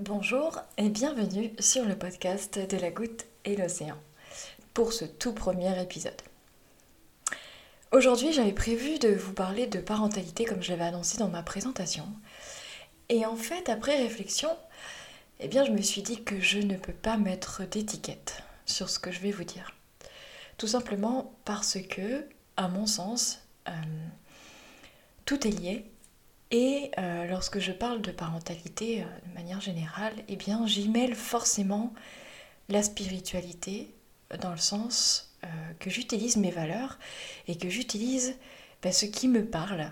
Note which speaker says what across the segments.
Speaker 1: Bonjour et bienvenue sur le podcast de la goutte et l'océan pour ce tout premier épisode. Aujourd'hui j'avais prévu de vous parler de parentalité comme je l'avais annoncé dans ma présentation. Et en fait après réflexion, eh bien je me suis dit que je ne peux pas mettre d'étiquette sur ce que je vais vous dire. Tout simplement parce que, à mon sens, euh, tout est lié et euh, lorsque je parle de parentalité euh, de manière générale, eh bien j'y mêle forcément la spiritualité dans le sens euh, que j'utilise mes valeurs et que j'utilise ben, ce qui me parle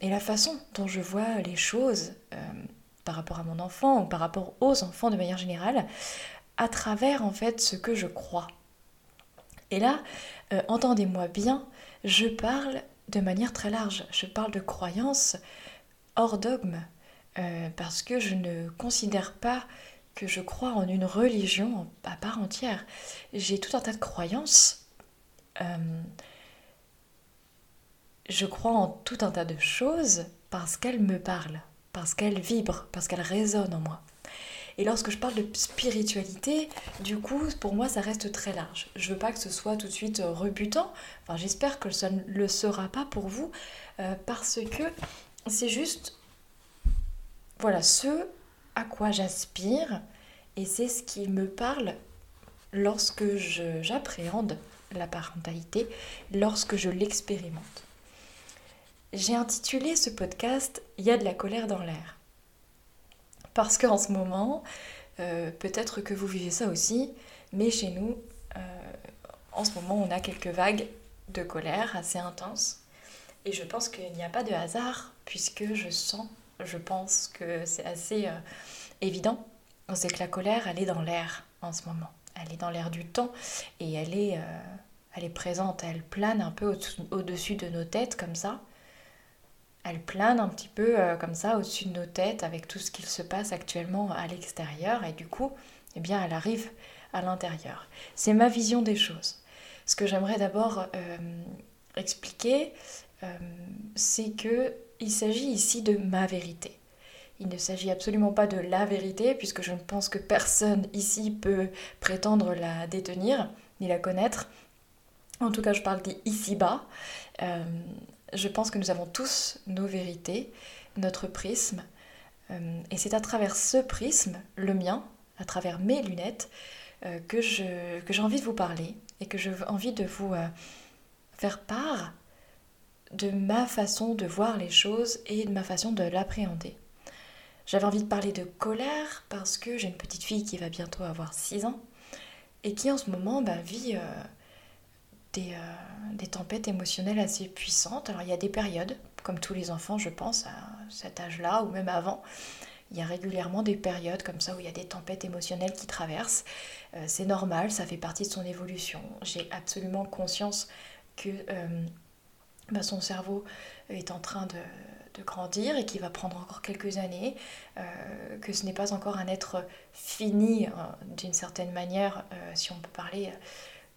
Speaker 1: et la façon dont je vois les choses par rapport à mon enfant ou par rapport aux enfants de manière générale à travers en fait ce que je crois. Et là, entendez-moi bien, je parle de manière très large. Je parle de croyances hors dogme, euh, parce que je ne considère pas que je crois en une religion à part entière. J'ai tout un tas de croyances. Euh, je crois en tout un tas de choses parce qu'elles me parlent, parce qu'elles vibrent, parce qu'elles résonnent en moi. Et lorsque je parle de spiritualité, du coup, pour moi, ça reste très large. Je veux pas que ce soit tout de suite euh, rebutant. Enfin, j'espère que ça ne le sera pas pour vous, euh, parce que c'est juste, voilà, ce à quoi j'aspire, et c'est ce qui me parle lorsque j'appréhende la parentalité, lorsque je l'expérimente. J'ai intitulé ce podcast Il y a de la colère dans l'air. Parce qu'en ce moment, euh, peut-être que vous vivez ça aussi, mais chez nous, euh, en ce moment, on a quelques vagues de colère assez intenses. Et je pense qu'il n'y a pas de hasard, puisque je sens, je pense que c'est assez euh, évident, c'est que la colère, elle est dans l'air en ce moment. Elle est dans l'air du temps et elle est, elle est présente, elle plane un peu au-dessus de nos têtes comme ça elle plane un petit peu euh, comme ça au-dessus de nos têtes avec tout ce qu'il se passe actuellement à l'extérieur et du coup, eh bien, elle arrive à l'intérieur. C'est ma vision des choses. Ce que j'aimerais d'abord euh, expliquer, euh, c'est que il s'agit ici de ma vérité. Il ne s'agit absolument pas de la vérité, puisque je ne pense que personne ici peut prétendre la détenir ni la connaître. En tout cas, je parle d'ici bas je pense que nous avons tous nos vérités, notre prisme. Euh, et c'est à travers ce prisme, le mien, à travers mes lunettes, euh, que j'ai envie de vous parler et que j'ai envie de vous euh, faire part de ma façon de voir les choses et de ma façon de l'appréhender. J'avais envie de parler de colère parce que j'ai une petite fille qui va bientôt avoir 6 ans et qui en ce moment bah, vit des, tempêtes émotionnelles assez puissantes. Alors il y a des périodes, comme tous les enfants je pense, à cet âge-là ou même avant. Il y a régulièrement des périodes comme ça où il y a des tempêtes émotionnelles qui traversent. Euh, c'est normal, ça fait partie de son évolution. J'ai absolument conscience que euh, bah, son cerveau est en train de, de grandir et qu'il va prendre encore quelques années, que ce n'est pas encore un être fini d'une certaine manière, si on peut parler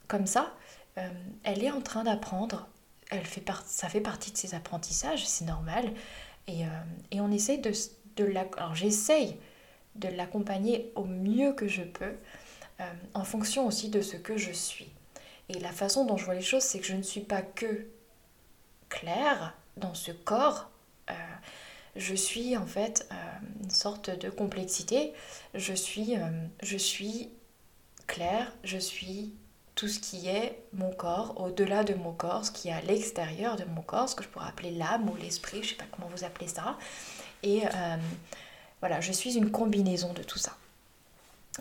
Speaker 1: comme ça, euh, elle est en train d'apprendre, elle fait ça fait partie de ses apprentissages, c'est normal, et, euh, on essaye de, de alors j'essaye de l'accompagner au mieux que je peux, euh, en fonction aussi de ce que je suis. Et la façon dont je vois les choses, c'est que je ne suis pas que claire dans ce corps. je suis en fait une sorte de complexité. Je suis, je suis claire, je suis tout ce qui est mon corps, au-delà de mon corps, ce qui est à l'extérieur de mon corps, ce que je pourrais appeler l'âme ou l'esprit, je sais pas comment vous appelez ça. Et euh, voilà, je suis une combinaison de tout ça.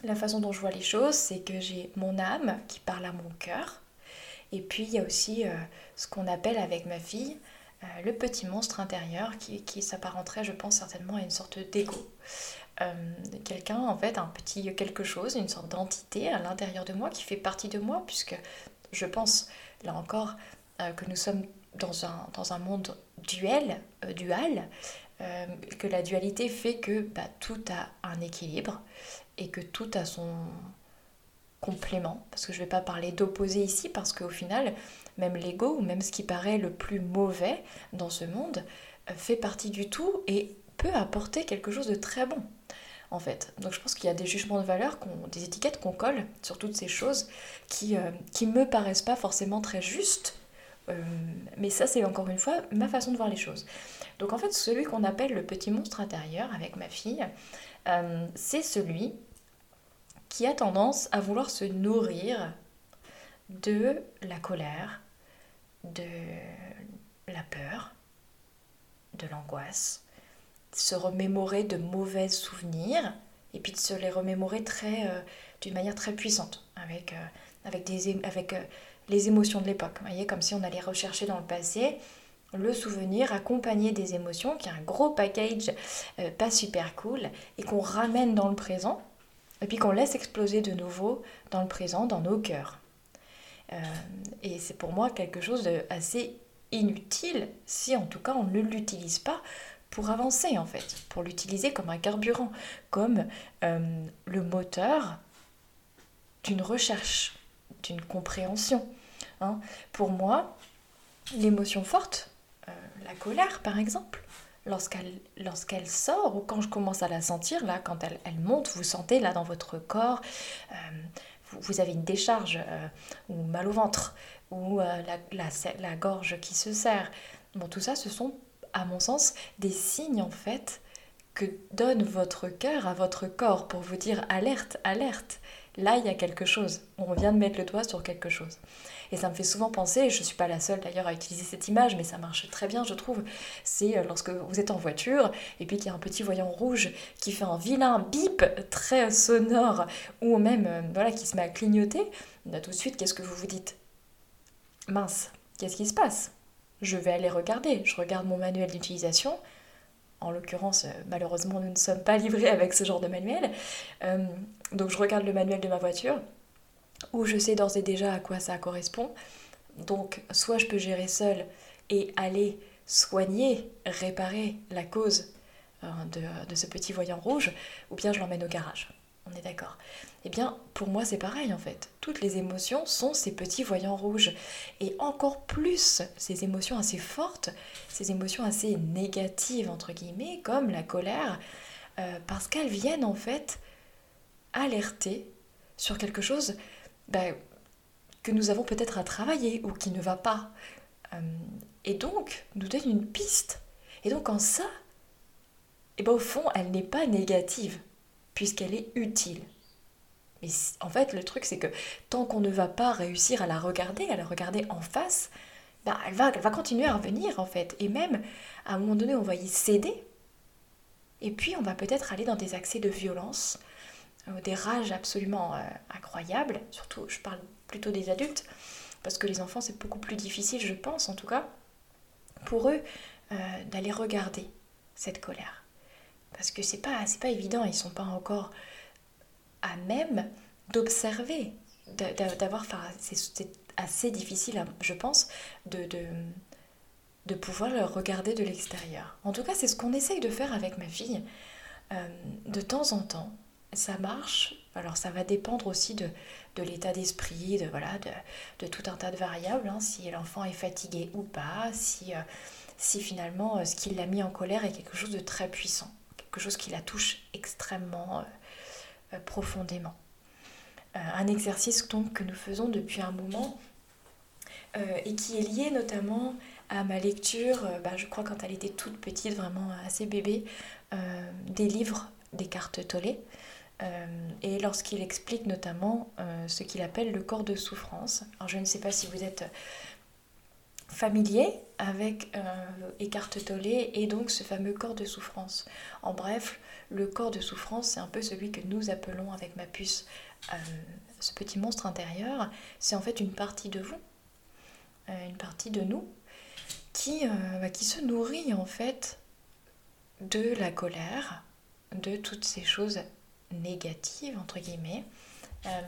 Speaker 1: La façon dont je vois les choses, c'est que j'ai mon âme qui parle à mon cœur, et puis il y a aussi euh, ce qu'on appelle avec ma fille euh, le petit monstre intérieur qui, qui s'apparenterait, je pense, certainement à une sorte d'ego. Euh, quelqu'un, en fait, un petit quelque chose, une sorte d'entité à l'intérieur de moi qui fait partie de moi, puisque je pense, là encore, euh, que nous sommes dans un, dans un monde duel, euh, dual, que la dualité fait que bah, tout a un équilibre et que tout a son complément, parce que je ne vais pas parler d'opposé ici, parce qu'au final, même l'ego, ou même ce qui paraît le plus mauvais dans ce monde, fait partie du tout et peut apporter quelque chose de très bon. en fait. Donc je pense qu'il y a des jugements de valeur, des étiquettes qu'on colle sur toutes ces choses qui qui me paraissent pas forcément très justes. mais ça, c'est encore une fois ma façon de voir les choses. Donc en fait, celui qu'on appelle le petit monstre intérieur avec ma fille, c'est celui qui a tendance à vouloir se nourrir de la colère, de la peur, de l'angoisse, se remémorer de mauvais souvenirs et puis de se les remémorer très euh, d'une manière très puissante avec, euh, avec, des, avec euh, les émotions de l'époque. Voyez, comme si on allait rechercher dans le passé le souvenir accompagné des émotions, qui est un gros package pas super cool, et qu'on ramène dans le présent et puis qu'on laisse exploser de nouveau dans le présent, dans nos cœurs. Et c'est pour moi quelque chose d'assez inutile si en tout cas on ne l'utilise pas pour avancer en fait, pour l'utiliser comme un carburant, comme euh, le moteur d'une recherche, d'une compréhension. Hein. Pour moi, l'émotion forte, euh, la colère par exemple, lorsqu'elle lorsqu'elle sort ou quand je commence à la sentir, là, quand elle, elle monte, vous sentez là dans votre corps, euh, vous, avez une décharge ou mal au ventre ou la, la, la, gorge qui se serre. Bon, tout ça, ce sont, à mon sens, des signes en fait que donne votre cœur à votre corps pour vous dire alerte, alerte. Là, il y a quelque chose. On vient de mettre le doigt sur quelque chose. Et ça me fait souvent penser, je ne suis pas la seule d'ailleurs à utiliser cette image, mais ça marche très bien, je trouve. C'est euh, lorsque vous êtes en voiture et puis qu'il y a un petit voyant rouge qui fait un vilain bip très sonore ou même euh, voilà, qui se met à clignoter. Tout de suite, qu'est-ce que vous vous dites? Mince, qu'est-ce qui se passe? Je vais aller regarder. Je regarde mon manuel d'utilisation. En l'occurrence, euh, malheureusement, nous ne sommes pas livrés avec ce genre de manuel. donc je regarde le manuel de ma voiture où je sais d'ores et déjà à quoi ça correspond. Donc soit je peux gérer seul et aller soigner, réparer la cause euh, de, ce petit voyant rouge, ou bien je l'emmène au garage. On est d'accord Eh bien, pour moi, c'est pareil en fait. Toutes les émotions sont ces petits voyants rouges. Et encore plus, ces émotions assez fortes, ces émotions assez négatives, entre guillemets, comme la colère, euh, parce qu'elles viennent en fait alerter sur quelque chose ben, que nous avons peut-être à travailler ou qui ne va pas. Euh, et donc, nous donne une piste. Et donc, en ça, eh ben, au fond, elle n'est pas négative, puisqu'elle est utile. Mais en fait, le truc, c'est que tant qu'on ne va pas réussir à la regarder, à la regarder en face, elle, va, elle va continuer à revenir, en fait. Et même, à un moment donné, on va y céder. Et puis, on va peut-être aller dans des accès de violence, euh, des rages absolument euh, incroyables, surtout je parle plutôt des adultes, parce que les enfants c'est beaucoup plus difficile, je pense en tout cas, pour eux euh, d'aller regarder cette colère. Parce que c'est pas, pas évident, ils sont pas encore à même d'observer, d'avoir, c'est assez difficile, je pense, de, de, pouvoir le regarder de l'extérieur. En tout cas, c'est ce qu'on essaye de faire avec ma fille. de temps en temps, ça marche. Alors ça va dépendre aussi de, de l'état d'esprit, de, voilà, de, de, tout un tas de variables, hein, si l'enfant est fatigué ou pas, si, euh, si finalement euh, ce qui l'a mis en colère est quelque chose de très puissant, quelque chose qui la touche extrêmement euh, profondément. un exercice donc que nous faisons depuis un moment et qui est lié notamment à ma lecture, bah, je crois quand elle était toute petite, vraiment assez bébé, des livres des cartes Tollé. Euh, et lorsqu'il explique notamment euh, ce qu'il appelle le corps de souffrance. Alors je ne sais pas si vous êtes familier avec euh, Eckhart Tolle et donc ce fameux corps de souffrance. En bref, le corps de souffrance, c'est un peu celui que nous appelons avec ma puce ce petit monstre intérieur. C'est en fait une partie de vous, une partie de nous, qui, bah, qui se nourrit en fait de la colère, de toutes ces choses négative, entre guillemets, euh,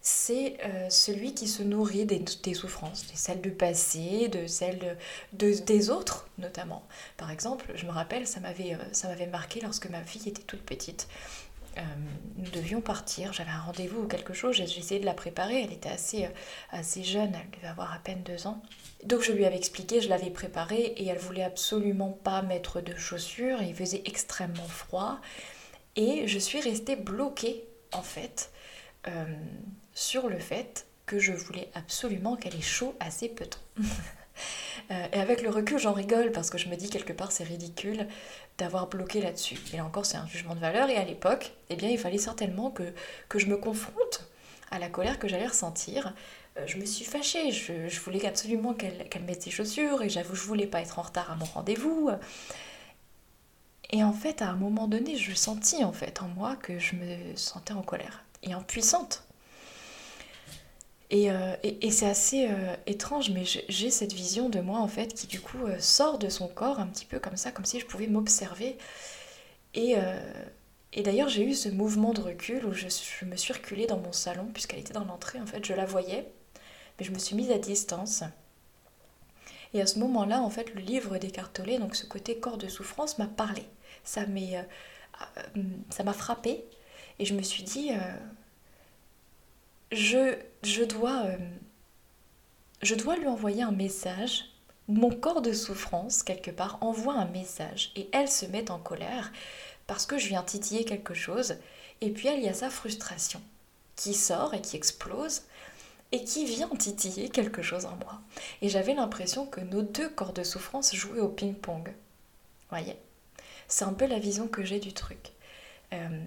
Speaker 1: c'est euh, celui qui se nourrit des, souffrances, des celles du passé, de celles de, des autres notamment. Par exemple, je me rappelle, ça m'avait, euh, marqué lorsque ma fille était toute petite. nous devions partir, j'avais un rendez-vous ou quelque chose, j'ai essayé de la préparer, elle était assez, assez jeune, elle devait avoir à peine deux ans. Donc je lui avais expliqué, je l'avais préparée et elle voulait absolument pas mettre de chaussures, il faisait extrêmement froid. Et je suis restée bloquée, en fait, euh, sur le fait que je voulais absolument qu'elle ait chaud peu de temps. Euh, et avec le recul, j'en rigole parce que je me dis quelque part c'est ridicule d'avoir bloqué là-dessus. Et là encore, c'est un jugement de valeur. Et à l'époque, eh bien, il fallait certainement que, que je me confronte à la colère que j'allais ressentir. Euh, je me suis fâchée, je, voulais absolument qu'elle mette ses chaussures et j'avoue, je voulais pas être en retard à mon rendez-vous. Et en fait, à un moment donné, je sentis en fait en moi que je me sentais en colère et impuissante. Et, euh, et, c'est assez euh, étrange, mais j'ai cette vision de moi en fait qui du coup euh, sort de son corps un petit peu comme ça, comme si je pouvais m'observer. Et, et d'ailleurs j'ai eu ce mouvement de recul où je, me suis reculée dans mon salon puisqu'elle était dans l'entrée en fait, je la voyais, mais je me suis mise à distance. Et à ce moment-là, en fait, le livre d'écartolé, donc ce côté corps de souffrance, m'a parlé ça ça m'a frappé et je me suis dit euh, je, je, dois je dois lui envoyer un message mon corps de souffrance quelque part envoie un message et elle se met en colère parce que je viens titiller quelque chose et puis elle il y a sa frustration qui sort et qui explose et qui vient titiller quelque chose en moi. Et j'avais l'impression que nos deux corps de souffrance jouaient au ping-pong. Voyez? C'est un peu la vision que j'ai du truc. Euh,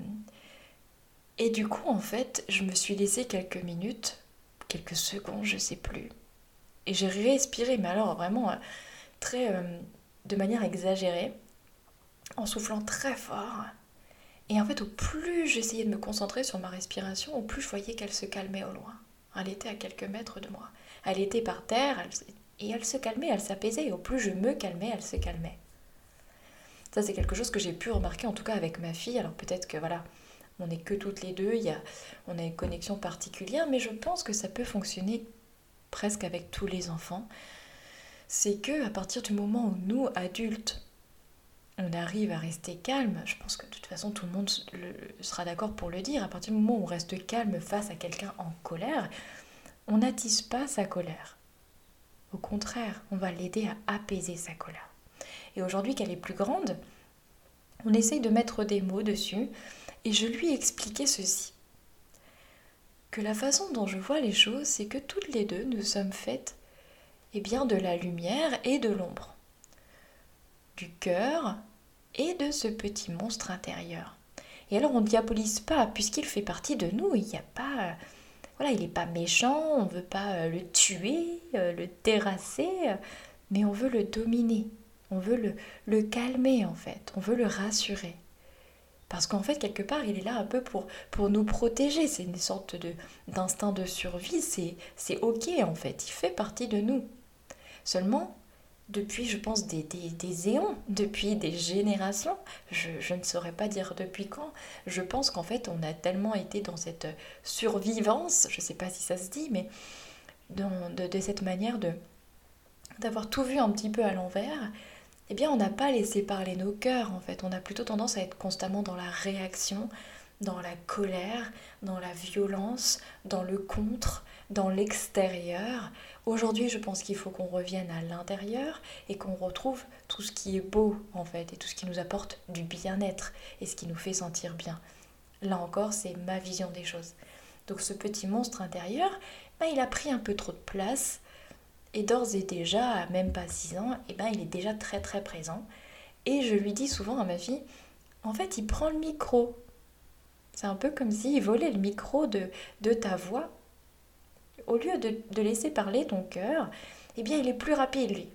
Speaker 1: et du coup, en fait, je me suis laissé quelques minutes, quelques secondes, je sais plus. Et j'ai respiré, mais alors vraiment euh, euh, de manière exagérée, en soufflant très fort. Et en fait, au plus j'essayais de me concentrer sur ma respiration, au plus je voyais qu'elle se calmait au loin. Elle était à quelques mètres de moi. Elle était par terre, et elle se calmait, elle s'apaisait. Et au plus je me calmais, elle se calmait. Ça, c'est quelque chose que j'ai pu remarquer, en tout cas avec ma fille. Alors peut-être que voilà, on n'est que toutes les deux, y a, on a une connexion particulière, mais je pense que ça peut fonctionner presque avec tous les enfants. C'est que à partir du moment où nous, adultes, on arrive à rester calme, je pense que de toute façon tout le monde sera d'accord pour le dire, à partir du moment où on reste calme face à quelqu'un en colère, on n'attise pas sa colère. Au contraire, on va l'aider à apaiser sa colère. Et aujourd'hui qu'elle est plus grande, on essaye de mettre des mots dessus et je lui ai expliqué ceci. Que la façon dont je vois les choses, c'est que toutes les deux, nous sommes faites eh bien, de la lumière et de l'ombre, du cœur et de ce petit monstre intérieur. Et alors on ne diabolise pas, puisqu'il fait partie de nous, il n'y a pas... Voilà, il n'est pas méchant, on ne veut pas euh, le tuer, euh, le terrasser, mais on veut le dominer. On veut le calmer en fait, on veut le rassurer. Parce qu'en fait, quelque part, il est là un peu pour, nous protéger. C'est une sorte de, d'instinct de survie. C'est, c'est OK, en fait. Il fait partie de nous. Seulement, depuis, je pense, des, des, éons, depuis des générations, je, ne saurais pas dire depuis quand, je pense qu'en fait, on a tellement été dans cette survivance, je ne sais pas si ça se dit, mais dans, de, de cette manière de d'avoir tout vu un petit peu à l'envers, eh bien on n'a pas laissé parler nos cœurs en fait. On a plutôt tendance à être constamment dans la réaction, dans la colère, dans la violence, dans le contre, dans l'extérieur. Aujourd'hui, je pense qu'il faut qu'on revienne à l'intérieur et qu'on retrouve tout ce qui est beau en fait et tout ce qui nous apporte du bien-être et ce qui nous fait sentir bien. Là encore, c'est ma vision des choses. Donc ce petit monstre intérieur, ben, il a pris un peu trop de place et d'ores et déjà, même pas 6 ans, eh ben, il est déjà très très présent. Et je lui dis souvent à ma fille, en fait, il prend le micro. C'est un peu comme s'il volait le micro de, de ta voix. Au lieu de, de laisser parler ton cœur, eh bien, il est plus rapide, lui.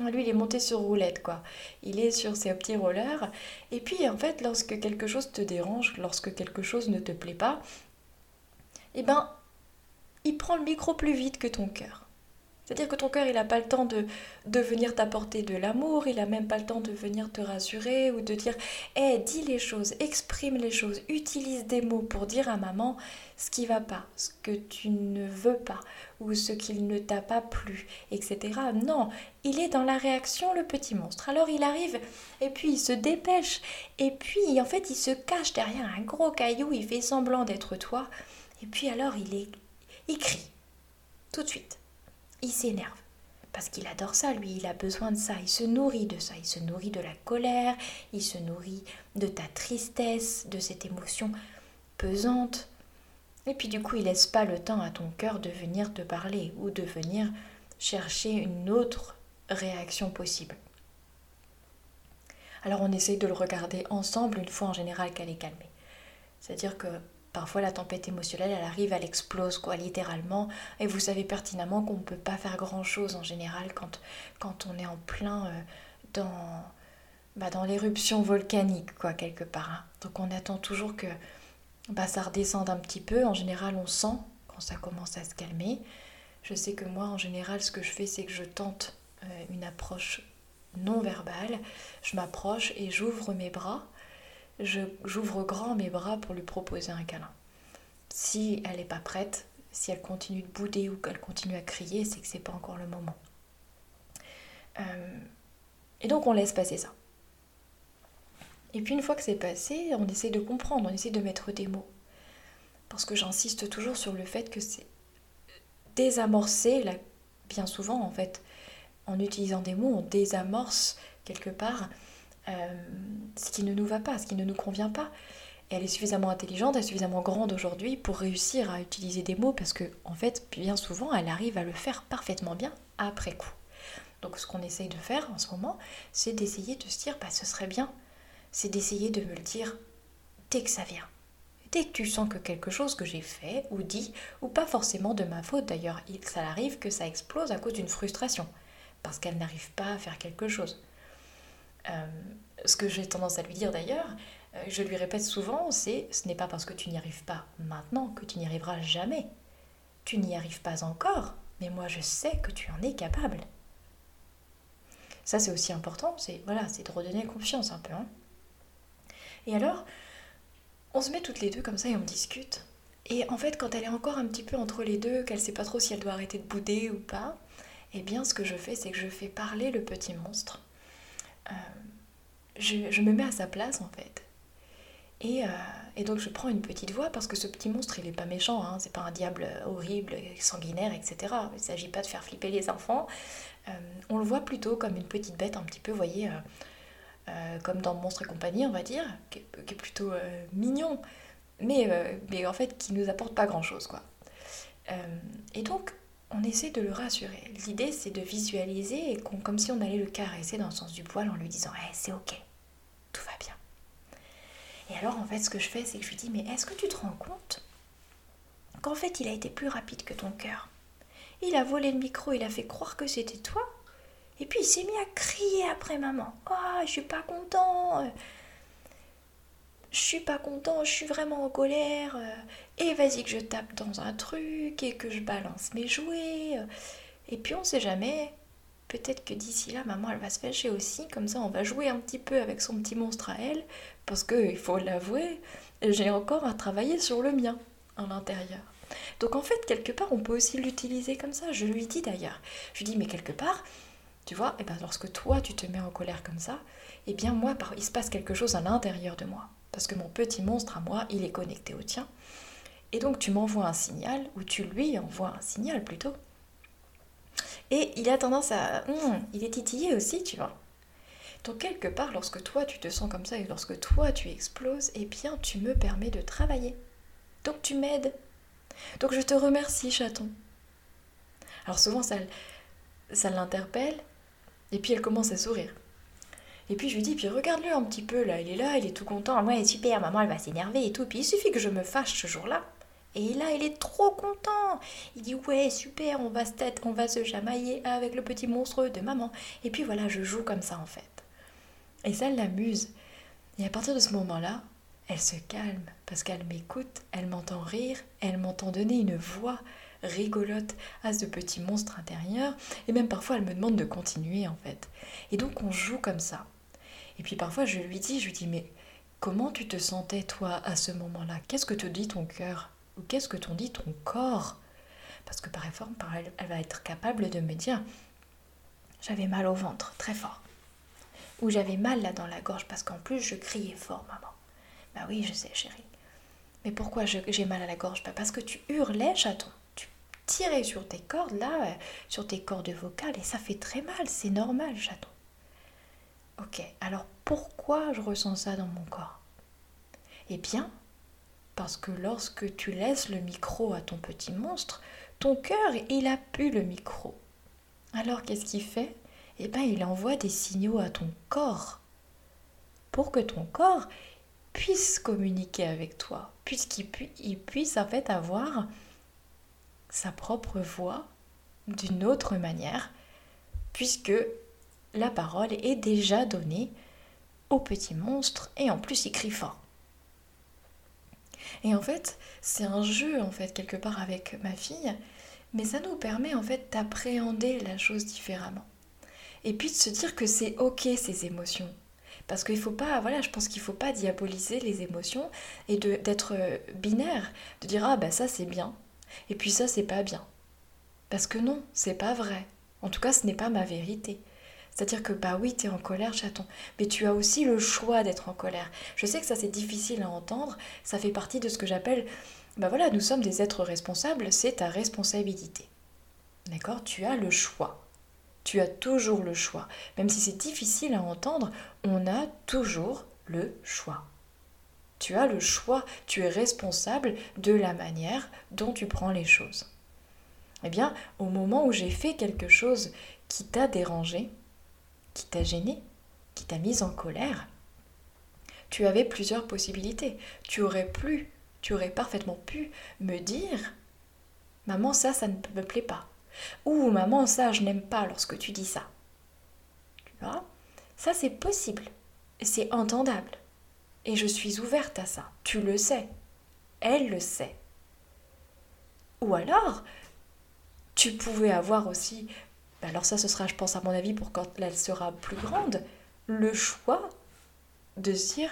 Speaker 1: Lui, il est monté sur roulette, quoi. Il est sur ses petits rollers. Et puis, en fait, lorsque quelque chose te dérange, lorsque quelque chose ne te plaît pas, eh ben, il prend le micro plus vite que ton cœur. C'est-à-dire que ton cœur, il n'a pas le temps de, venir t'apporter de l'amour, il n'a même pas le temps de venir te rassurer ou de dire Hé, dis les choses, exprime les choses, utilise des mots pour dire à maman ce qui va pas, ce que tu ne veux pas ou ce qu'il ne t'a pas plu, etc. Non, il est dans la réaction, le petit monstre. Alors il arrive et puis il se dépêche et puis en fait il se cache derrière un gros caillou, il fait semblant d'être toi et puis alors il, est, il crie tout de suite il s'énerve. parce qu'il adore ça, lui, il a besoin de ça, il se nourrit de ça, il se nourrit de la colère, il se nourrit de ta tristesse, de cette émotion pesante. Et puis du coup, il laisse pas le temps à ton cœur de venir te parler ou de venir chercher une autre réaction possible. Alors on essaye de le regarder ensemble une fois en général qu'elle est calmée. C'est-à-dire que parfois la tempête émotionnelle, elle arrive, elle explose, quoi, littéralement. Et vous savez pertinemment qu'on ne peut pas faire grand-chose en général quand, on est en plein euh, dans, bah, dans l'éruption volcanique, quoi, quelque part. Hein. Donc on attend toujours que bah, ça redescende un petit peu. En général, on sent quand ça commence à se calmer. Je sais que moi, en général, ce que je fais, c'est que je tente euh, une approche non verbale. Je m'approche et j'ouvre mes bras j'ouvre grand mes bras pour lui proposer un câlin. Si elle n'est pas prête, si elle continue de bouder ou qu'elle continue à crier, c'est que c'est pas encore le moment. Euh, et donc on laisse passer ça. Et puis une fois que c'est passé, on essaie de comprendre, on essaie de mettre des mots. Parce que j'insiste toujours sur le fait que c'est désamorcer, bien souvent en fait, en utilisant des mots, on désamorce quelque part euh, ce qui ne nous va pas, ce qui ne nous convient pas. Et elle est suffisamment intelligente, elle est suffisamment grande aujourd'hui pour réussir à utiliser des mots parce que, en fait, bien souvent, elle arrive à le faire parfaitement bien après coup. Donc, ce qu'on essaye de faire en ce moment, c'est d'essayer de se dire, bah, ce serait bien, c'est d'essayer de me le dire dès que ça vient. Dès que tu sens que quelque chose que j'ai fait ou dit, ou pas forcément de ma faute d'ailleurs, ça arrive que ça explose à cause d'une frustration, parce qu'elle n'arrive pas à faire quelque chose. Euh, ce que j'ai tendance à lui dire d'ailleurs, euh, je lui répète souvent, c'est ce n'est pas parce que tu n'y arrives pas maintenant que tu n'y arriveras jamais. Tu n'y arrives pas encore, mais moi je sais que tu en es capable. Ça c'est aussi important, c'est voilà, c'est de redonner confiance un peu. Hein. Et alors, on se met toutes les deux comme ça et on discute. Et en fait, quand elle est encore un petit peu entre les deux, qu'elle sait pas trop si elle doit arrêter de bouder ou pas, eh bien ce que je fais, c'est que je fais parler le petit monstre euh, je, me mets à sa place en fait. Et, euh, et, donc je prends une petite voix parce que ce petit monstre il est pas méchant, hein, c'est pas un diable horrible, sanguinaire, etc. Il s'agit pas de faire flipper les enfants. Euh, on le voit plutôt comme une petite bête un petit peu, voyez, comme dans Monstre et compagnie, on va dire, qui est, plutôt mignon, mais, mais en fait qui nous apporte pas grand chose quoi. et donc on essaie de le rassurer. L'idée, c'est de visualiser comme si on allait le caresser dans le sens du poil en lui disant hey, c'est ok, tout va bien. Et alors, en fait, ce que je fais, c'est que je lui dis Mais est-ce que tu te rends compte qu'en fait, il a été plus rapide que ton cœur? Il a volé le micro, il a fait croire que c'était toi. Et puis, il s'est mis à crier après maman Oh, je suis pas content je suis pas content, je suis vraiment en colère, et vas-y que je tape dans un truc, et que je balance mes jouets. Et puis on sait jamais, peut-être que d'ici là, maman, elle va se fâcher aussi, comme ça on va jouer un petit peu avec son petit monstre à elle, parce que, il faut l'avouer, j'ai encore à travailler sur le mien, à l'intérieur. Donc en fait, quelque part, on peut aussi l'utiliser comme ça. Je lui dis d'ailleurs, je lui dis, mais quelque part, tu vois, eh ben, lorsque toi, tu te mets en colère comme ça, eh bien moi, il se passe quelque chose à l'intérieur de moi parce que mon petit monstre à moi, il est connecté au tien. Et donc tu m'envoies un signal, ou tu lui envoies un signal plutôt. Et il a tendance à... Hmm, il est titillé aussi, tu vois. Donc quelque part, lorsque toi tu te sens comme ça et lorsque toi tu exploses, eh bien tu me permets de travailler. Donc tu m'aides. Donc je te remercie, chaton. Alors souvent ça, l'interpelle, et puis elle commence à sourire. Et puis je lui dis, puis regarde-le un petit peu là, il est là, il est tout content. Ouais, super, maman elle va s'énerver et tout. Puis il suffit que je me fâche ce jour-là. Et là, il est trop content. Il dit ouais, super, on va se tête, on va se chamailler avec le petit monstre de maman. Et puis voilà, je joue comme ça en fait. Et ça l'amuse. Et à partir de ce moment-là, elle se calme parce qu'elle m'écoute, elle m'entend rire, elle m'entend donner une voix rigolote à ce petit monstre intérieur. Et même parfois, elle me demande de continuer en fait. Et donc, on joue comme ça. Et puis parfois, je lui dis, je lui dis, mais comment tu te sentais toi à ce moment-là? Qu'est-ce que te dit ton cœur? Qu'est-ce que t'en dit ton corps? Parce que par exemple, elle va être capable de me dire, j'avais mal au ventre, très fort. Ou j'avais mal là dans la gorge parce qu'en plus je criais fort, maman. Bah oui, je sais, chérie. Mais pourquoi j'ai mal à la gorge? Pas Parce que tu hurlais, chaton. Tu tirer sur tes cordes, là, euh, sur tes cordes vocales, et ça fait très mal, c'est normal, chaton. Ok, alors pourquoi je ressens ça dans mon corps? Eh bien, parce que lorsque tu laisses le micro à ton petit monstre, ton cœur, il a pu le micro. Alors qu'est-ce qu'il fait? Eh bien, il envoie des signaux à ton corps. Pour que ton corps puisse communiquer avec toi, puisqu'il puisse en fait avoir sa propre voix d'une autre manière, puisque la parole est déjà donnée au petit monstre. Et en plus il crie fort. Et en fait, c'est un jeu en fait quelque part avec ma fille, mais ça nous permet en fait d'appréhender la chose différemment. Et puis de se dire que c'est ok ces émotions. Parce qu'il faut pas, voilà, je pense qu'il faut pas diaboliser les émotions et d'être binaire, de dire ah bah ça c'est bien, et puis ça, c'est pas bien. Parce que non, c'est pas vrai. En tout cas, ce n'est pas ma vérité. C'est-à-dire que bah oui, tu en colère, chaton, mais tu as aussi le choix d'être en colère. Je sais que ça c'est difficile à entendre, ça fait partie de ce que j'appelle bah voilà, nous sommes des êtres responsables, c'est ta responsabilité. D'accord? Tu as le choix. Tu as toujours le choix. Même si c'est difficile à entendre, on a toujours le choix. Tu as le choix, tu es responsable de la manière dont tu prends les choses. Eh bien, au moment où j'ai fait quelque chose qui t'a dérangé, qui t'a gêné, qui t'a mise en colère, tu avais plusieurs possibilités. Tu aurais pu, tu aurais parfaitement pu me dire Maman, ça, ça ne me plaît pas. Ou Maman, ça, je n'aime pas lorsque tu dis ça. Tu vois? Ça, c'est possible. C'est entendable. Et je suis ouverte à ça. Tu le sais. Elle le sait. Ou alors, tu pouvais avoir aussi, bah alors ça ce sera je pense à mon avis pour quand elle sera plus grande, le choix de se dire,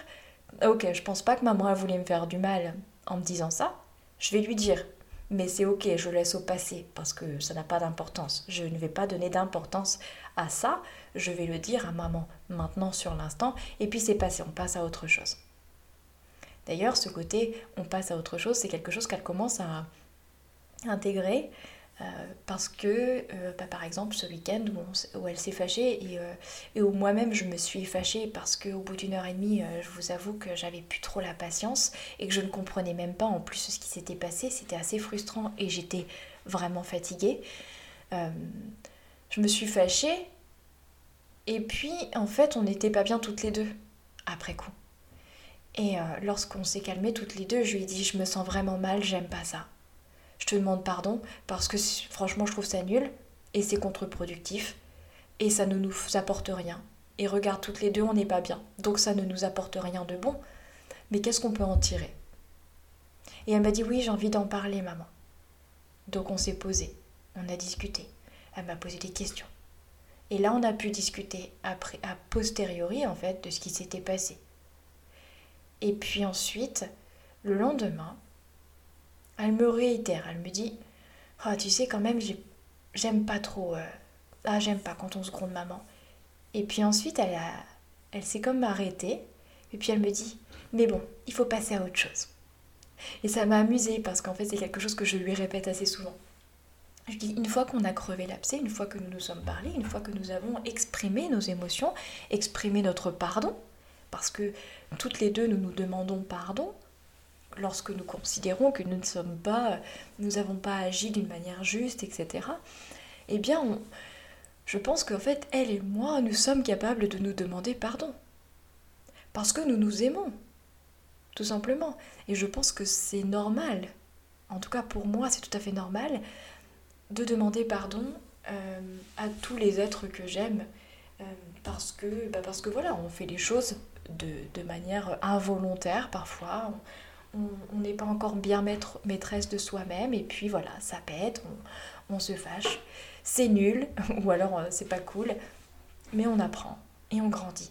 Speaker 1: ok, je pense pas que maman voulu me faire du mal en me disant ça, je vais lui dire, mais c'est ok, je laisse au passé parce que ça n'a pas d'importance. Je ne vais pas donner d'importance à ça, je vais le dire à maman maintenant sur l'instant, et puis c'est passé, on passe à autre chose. D'ailleurs, ce côté on passe à autre chose, c'est quelque chose qu'elle commence à intégrer euh, parce que, euh, bah, par exemple, ce week-end où, elle s'est fâchée et, euh, et où moi-même je me suis fâchée parce qu'au bout d'une heure et demie, je vous avoue que j'avais plus trop la patience et que je ne comprenais même pas en plus ce qui s'était passé. C'était assez frustrant et j'étais vraiment fatiguée. je me suis fâchée et puis en fait, on n'était pas bien toutes les deux après coup. Et lorsqu'on s'est calmé toutes les deux, je lui ai dit Je me sens vraiment mal, j'aime pas ça je te demande pardon parce que franchement je trouve ça nul et c'est contre-productif et ça ne nous apporte rien. Et regarde, toutes les deux, on n'est pas bien. Donc ça ne nous apporte rien de bon. Mais qu'est-ce qu'on peut en tirer? Et elle m'a dit oui, j'ai envie d'en parler, maman. Donc on s'est posé, on a discuté. Elle m'a posé des questions. Et là, on a pu discuter après, a posteriori, en fait, de ce qui s'était passé. Et puis ensuite, le lendemain, elle me réitère, elle me dit Ah, tu sais, quand même, j'aime pas trop. Euh, ah, j'aime pas quand on se gronde maman. Et puis ensuite, elle, a, elle s'est comme arrêtée. Et puis elle me dit Mais bon, il faut passer à autre chose. Et ça m'a amusée parce qu'en fait, c'est quelque chose que je lui répète assez souvent. Je dis, une fois qu'on a crevé l'abcès, une fois que nous nous sommes parlé, une fois que nous avons exprimé nos émotions, exprimé notre pardon, parce que toutes les deux nous nous demandons pardon, lorsque nous considérons que nous ne sommes pas, nous n'avons pas agi d'une manière juste, etc., eh bien, je pense qu'en fait, elle et moi, nous sommes capables de nous demander pardon. Parce que nous nous aimons, tout simplement. Et je pense que c'est normal, en tout cas pour moi, c'est tout à fait normal, de demander pardon euh, à tous les êtres que j'aime. Euh, parce que, bah parce que voilà, on fait les choses de, de manière involontaire parfois on n'est pas encore bien maître, maîtresse de soi-même et puis voilà, ça pète, on, se fâche, c'est nul ou alors euh, c'est pas cool, mais on apprend et on grandit.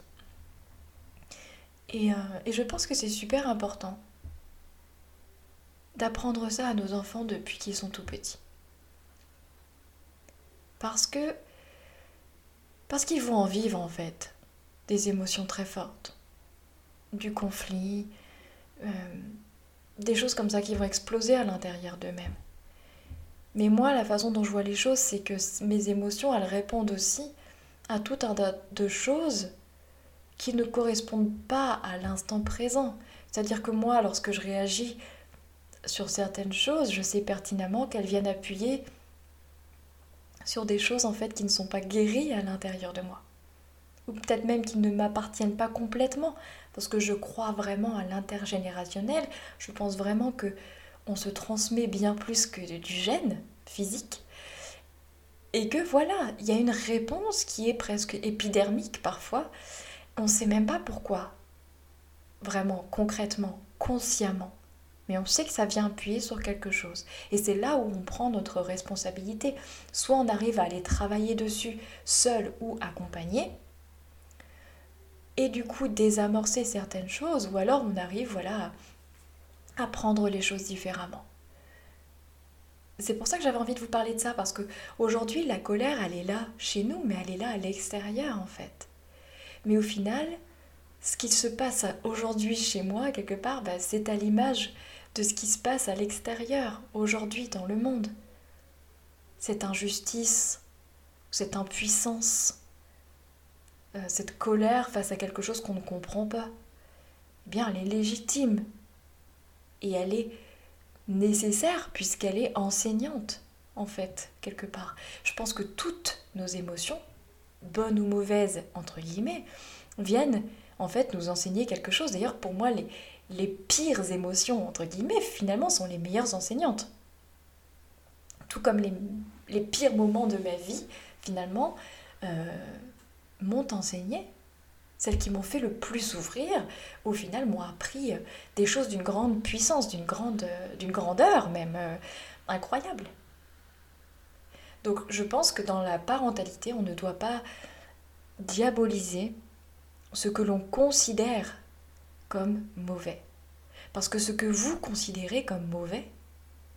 Speaker 1: Et, euh, et je pense que c'est super important d'apprendre ça à nos enfants depuis qu'ils sont tout petits. Parce que parce qu'ils vont en vivre en fait des émotions très fortes, du conflit, euh, des choses comme ça qui vont exploser à l'intérieur d'eux-mêmes. Mais moi, la façon dont je vois les choses, c'est que mes émotions, elles répondent aussi à tout un tas de choses qui ne correspondent pas à l'instant présent. C'est-à-dire que moi, lorsque je réagis sur certaines choses, je sais pertinemment qu'elles viennent appuyer sur des choses en fait qui ne sont pas guéries à l'intérieur de moi. Ou peut-être même qui ne m'appartiennent pas complètement, parce que je crois vraiment à l'intergénérationnel. Je pense vraiment que on se transmet bien plus que du gène physique. Et que voilà, il y a une réponse qui est presque épidermique parfois. On ne sait même pas pourquoi. Vraiment, concrètement, consciemment mais on sait que ça vient appuyer sur quelque chose. Et c'est là où on prend notre responsabilité. Soit on arrive à aller travailler dessus seul ou accompagné, et du coup désamorcer certaines choses, ou alors on arrive voilà, à prendre les choses différemment. C'est pour ça que j'avais envie de vous parler de ça, parce que aujourd'hui la colère, elle est là chez nous, mais elle est là à l'extérieur en fait. Mais au final, ce qui se passe aujourd'hui chez moi, quelque part, bah, c'est à l'image de ce qui se passe à l'extérieur, aujourd'hui, dans le monde. Cette injustice, cette impuissance, euh, cette colère face à quelque chose qu'on ne comprend pas, eh bien, elle est légitime. Et elle est nécessaire puisqu'elle est enseignante, en fait, quelque part. Je pense que toutes nos émotions, bonnes ou mauvaises, entre guillemets, viennent en fait nous enseigner quelque chose. D'ailleurs, pour moi, les, pires émotions, entre guillemets, finalement, sont les meilleures enseignantes. Tout comme les, pires moments de ma vie, finalement, euh, m'ont enseigné. Celles qui m'ont fait le plus souffrir, au final, m'ont appris euh, des choses d'une grande puissance, d'une grande, euh, d'une grandeur même incroyable. Donc je pense que dans la parentalité, on ne doit pas diaboliser ce que l'on considère comme mauvais. Parce que ce que vous considérez comme mauvais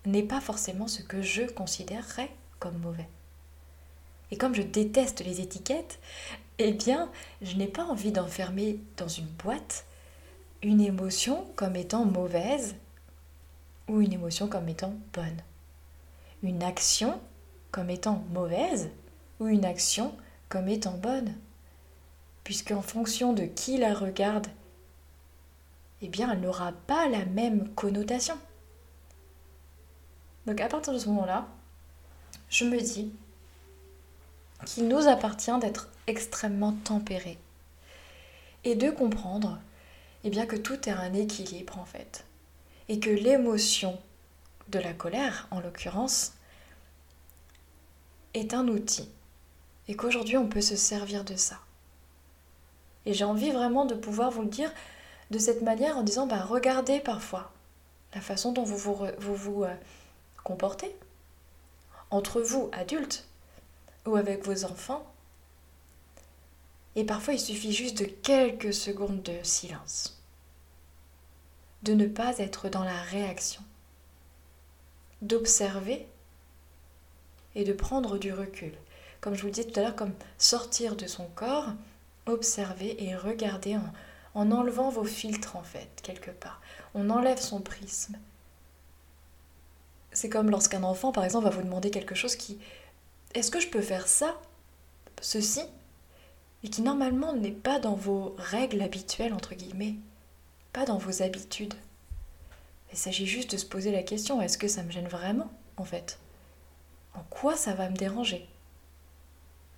Speaker 1: n'est pas forcément ce que je considérerais comme mauvais. Et comme je déteste les étiquettes, eh bien, je n'ai pas envie d'enfermer dans une boîte une émotion comme étant mauvaise ou une émotion comme étant bonne. Une action comme étant mauvaise ou une action comme étant bonne. Puisque en fonction de qui la regarde eh bien, elle n'aura pas la même connotation. Donc à partir de ce moment-là, je me dis qu'il nous appartient d'être extrêmement tempérés et de comprendre eh bien, que tout est un équilibre en fait. Et que l'émotion de la colère, en l'occurrence, est un outil. Et qu'aujourd'hui on peut se servir de ça. Et j'ai envie vraiment de pouvoir vous le dire de cette manière en disant bah, regardez parfois la façon dont vous vous, vous, euh, comportez entre vous, adultes, ou avec vos enfants. Et parfois, il suffit juste de quelques secondes de silence. De ne pas être dans la réaction. D'observer et de prendre du recul. Comme je vous le disais tout à l'heure, comme sortir de son corps, observer et regarder en, en enlevant vos filtres en fait, quelque part. On enlève son prisme. C'est comme lorsqu'un enfant, par exemple, va vous demander quelque chose qui... Est-ce que je peux faire ça Ceci Et qui normalement n'est pas dans vos règles habituelles, entre guillemets. Pas dans vos habitudes. Il s'agit juste de se poser la question, est-ce que ça me gêne vraiment, en fait? En quoi ça va me déranger?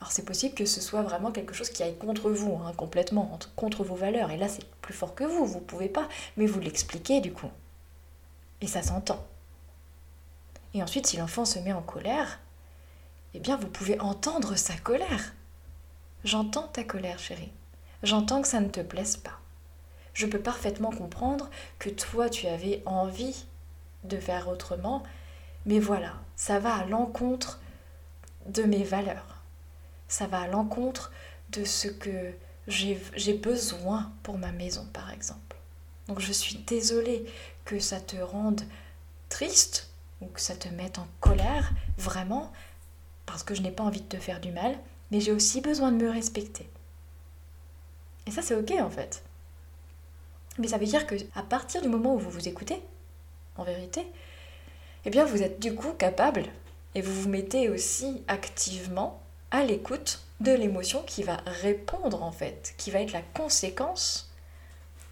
Speaker 1: Alors c'est possible que ce soit vraiment quelque chose qui aille contre vous, hein, complètement, contre vos valeurs. Et là, c'est plus fort que vous, vous ne pouvez pas, mais vous l'expliquez du coup. Et ça s'entend. Et ensuite, si l'enfant se met en colère, eh bien, vous pouvez entendre sa colère. J'entends ta colère, chérie. J'entends que ça ne te plaise pas. Je peux parfaitement comprendre que toi, tu avais envie de faire autrement, mais voilà, ça va à l'encontre de mes valeurs ça va à l'encontre de ce que j'ai besoin pour ma maison, par exemple. Donc je suis désolée que ça te rende triste ou que ça te mette en colère, vraiment, parce que je n'ai pas envie de te faire du mal, mais j'ai aussi besoin de me respecter. Et ça, c'est ok en fait. Mais ça veut dire que à partir du moment où vous vous écoutez, en vérité, eh bien vous êtes du coup capable Et vous vous mettez aussi activement à l'écoute de l'émotion qui va répondre en fait, qui va être la conséquence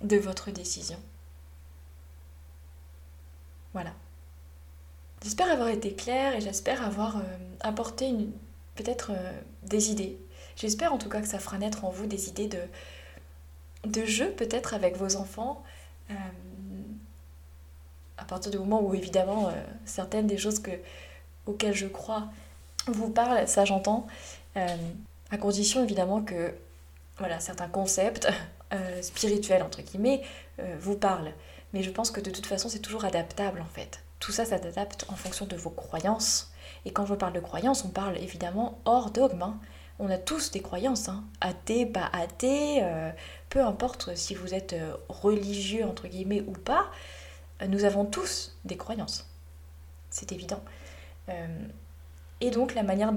Speaker 1: de votre décision. Voilà. J'espère avoir été claire et j'espère avoir euh, apporté peut-être euh, des idées. J'espère en tout cas que ça fera naître en vous des idées de, de jeu peut-être avec vos enfants. Euh, à partir du moment où évidemment certaines des choses que, auxquelles je crois vous parlent, ça j'entends. à condition évidemment que voilà, certains concepts spirituels entre guillemets vous parlent. Mais je pense que de toute façon c'est toujours adaptable en fait tout ça, ça s'adapte en fonction de vos croyances. Et quand je parle de croyances, on parle évidemment hors dogme. Hein. On a tous des croyances, hein. athées, pas athées, euh, peu importe si vous êtes euh, religieux, entre guillemets, ou pas, euh, nous avons tous des croyances. C'est évident. et donc la manière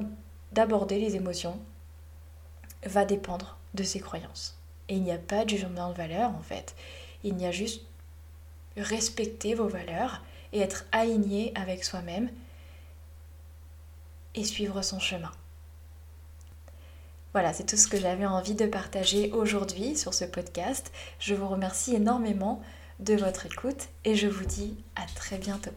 Speaker 1: d'aborder les émotions va dépendre de ces croyances. Et il n'y a pas de jugement de valeur, en fait. Il n'y a juste respecter vos valeurs et être aligné avec soi-même et suivre son chemin. Voilà, c'est tout ce que j'avais envie de partager aujourd'hui sur ce podcast. Je vous remercie énormément de votre écoute et je vous dis à très bientôt.